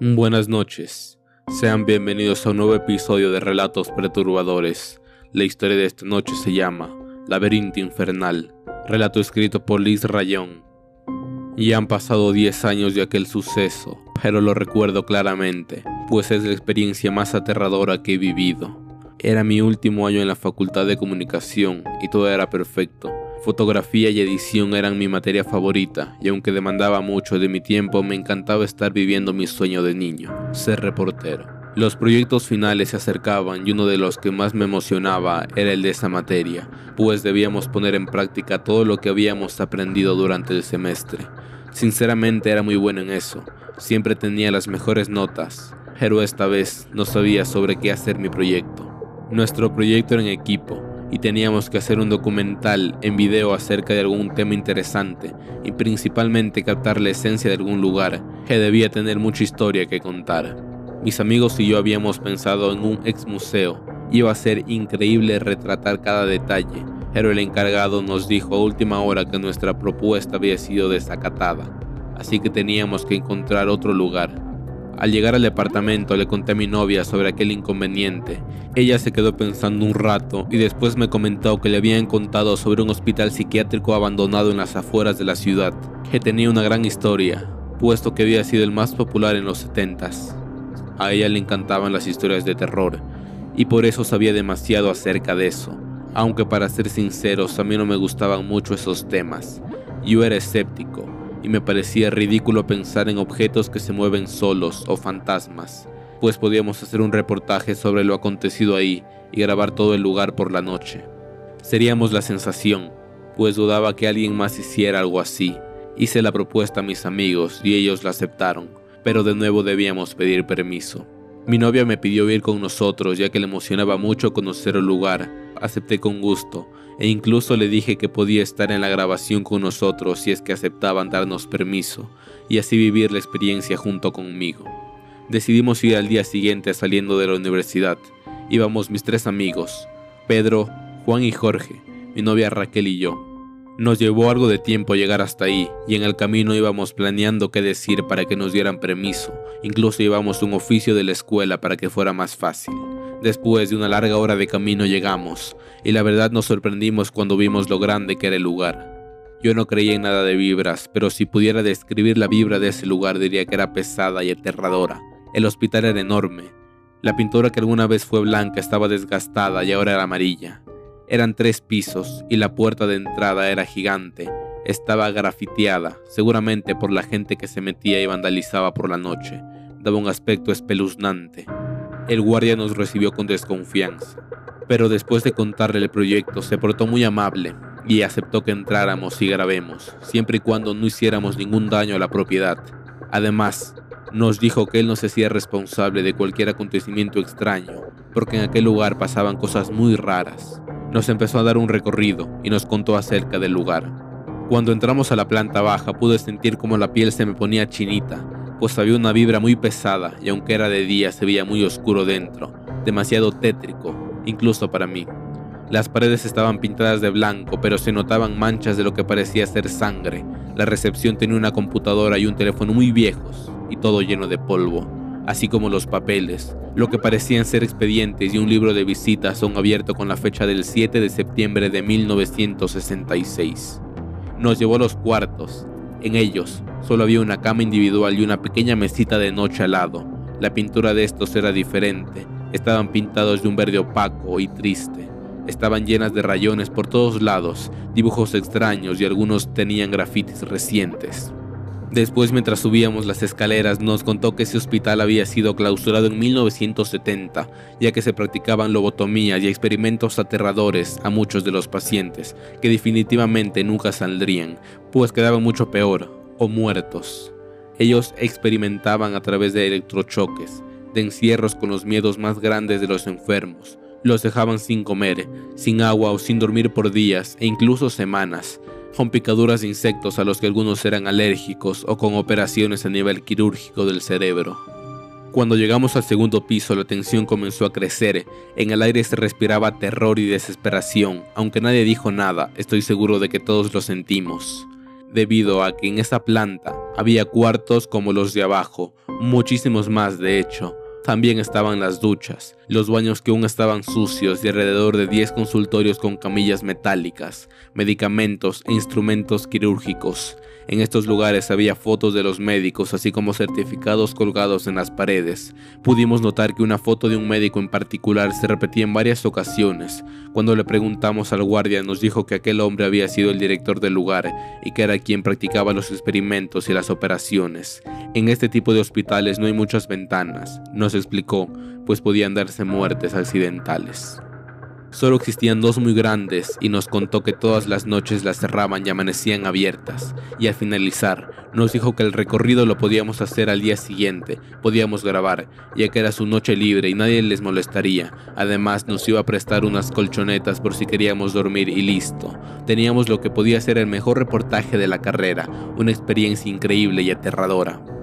Buenas noches, sean bienvenidos a un nuevo episodio de Relatos Perturbadores. La historia de esta noche se llama Laberinto Infernal, relato escrito por Liz Rayón. Ya han pasado 10 años de aquel suceso, pero lo recuerdo claramente, pues es la experiencia más aterradora que he vivido. Era mi último año en la Facultad de Comunicación y todo era perfecto. Fotografía y edición eran mi materia favorita, y aunque demandaba mucho de mi tiempo, me encantaba estar viviendo mi sueño de niño, ser reportero. Los proyectos finales se acercaban y uno de los que más me emocionaba era el de esa materia, pues debíamos poner en práctica todo lo que habíamos aprendido durante el semestre. Sinceramente era muy bueno en eso, siempre tenía las mejores notas, pero esta vez no sabía sobre qué hacer mi proyecto. Nuestro proyecto era en equipo, y teníamos que hacer un documental en video acerca de algún tema interesante y principalmente captar la esencia de algún lugar que debía tener mucha historia que contar. Mis amigos y yo habíamos pensado en un ex museo. Iba a ser increíble retratar cada detalle, pero el encargado nos dijo a última hora que nuestra propuesta había sido desacatada, así que teníamos que encontrar otro lugar. Al llegar al departamento le conté a mi novia sobre aquel inconveniente. Ella se quedó pensando un rato y después me comentó que le habían contado sobre un hospital psiquiátrico abandonado en las afueras de la ciudad, que tenía una gran historia, puesto que había sido el más popular en los 70s. A ella le encantaban las historias de terror, y por eso sabía demasiado acerca de eso, aunque para ser sinceros a mí no me gustaban mucho esos temas. Yo era escéptico, y me parecía ridículo pensar en objetos que se mueven solos o fantasmas, pues podíamos hacer un reportaje sobre lo acontecido ahí y grabar todo el lugar por la noche. Seríamos la sensación, pues dudaba que alguien más hiciera algo así. Hice la propuesta a mis amigos y ellos la aceptaron, pero de nuevo debíamos pedir permiso. Mi novia me pidió ir con nosotros ya que le emocionaba mucho conocer el lugar. Acepté con gusto, e incluso le dije que podía estar en la grabación con nosotros si es que aceptaban darnos permiso y así vivir la experiencia junto conmigo. Decidimos ir al día siguiente saliendo de la universidad. Íbamos mis tres amigos, Pedro, Juan y Jorge, mi novia Raquel y yo. Nos llevó algo de tiempo llegar hasta ahí y en el camino íbamos planeando qué decir para que nos dieran permiso. Incluso llevamos un oficio de la escuela para que fuera más fácil. Después de una larga hora de camino llegamos, y la verdad nos sorprendimos cuando vimos lo grande que era el lugar. Yo no creía en nada de vibras, pero si pudiera describir la vibra de ese lugar diría que era pesada y aterradora. El hospital era enorme. La pintura que alguna vez fue blanca estaba desgastada y ahora era amarilla. Eran tres pisos y la puerta de entrada era gigante. Estaba grafiteada, seguramente por la gente que se metía y vandalizaba por la noche. Daba un aspecto espeluznante. El guardia nos recibió con desconfianza, pero después de contarle el proyecto se portó muy amable y aceptó que entráramos y grabemos, siempre y cuando no hiciéramos ningún daño a la propiedad. Además, nos dijo que él no se hacía responsable de cualquier acontecimiento extraño, porque en aquel lugar pasaban cosas muy raras. Nos empezó a dar un recorrido y nos contó acerca del lugar. Cuando entramos a la planta baja pude sentir como la piel se me ponía chinita pues había una vibra muy pesada y aunque era de día se veía muy oscuro dentro, demasiado tétrico, incluso para mí. Las paredes estaban pintadas de blanco, pero se notaban manchas de lo que parecía ser sangre. La recepción tenía una computadora y un teléfono muy viejos, y todo lleno de polvo, así como los papeles, lo que parecían ser expedientes y un libro de visitas son abierto con la fecha del 7 de septiembre de 1966. Nos llevó a los cuartos, en ellos solo había una cama individual y una pequeña mesita de noche al lado. La pintura de estos era diferente. Estaban pintados de un verde opaco y triste. Estaban llenas de rayones por todos lados, dibujos extraños y algunos tenían grafitis recientes. Después, mientras subíamos las escaleras, nos contó que ese hospital había sido clausurado en 1970, ya que se practicaban lobotomías y experimentos aterradores a muchos de los pacientes, que definitivamente nunca saldrían, pues quedaban mucho peor, o muertos. Ellos experimentaban a través de electrochoques, de encierros con los miedos más grandes de los enfermos, los dejaban sin comer, sin agua o sin dormir por días e incluso semanas, con picaduras de insectos a los que algunos eran alérgicos o con operaciones a nivel quirúrgico del cerebro. Cuando llegamos al segundo piso la tensión comenzó a crecer, en el aire se respiraba terror y desesperación, aunque nadie dijo nada, estoy seguro de que todos lo sentimos. debido a que en esa planta había cuartos como los de abajo, muchísimos más de hecho, también estaban las duchas, los baños que aún estaban sucios y alrededor de 10 consultorios con camillas metálicas, medicamentos e instrumentos quirúrgicos. En estos lugares había fotos de los médicos, así como certificados colgados en las paredes. Pudimos notar que una foto de un médico en particular se repetía en varias ocasiones. Cuando le preguntamos al guardia nos dijo que aquel hombre había sido el director del lugar y que era quien practicaba los experimentos y las operaciones. En este tipo de hospitales no hay muchas ventanas, nos explicó, pues podían darse muertes accidentales. Solo existían dos muy grandes y nos contó que todas las noches las cerraban y amanecían abiertas. Y al finalizar, nos dijo que el recorrido lo podíamos hacer al día siguiente, podíamos grabar, ya que era su noche libre y nadie les molestaría. Además nos iba a prestar unas colchonetas por si queríamos dormir y listo. Teníamos lo que podía ser el mejor reportaje de la carrera, una experiencia increíble y aterradora.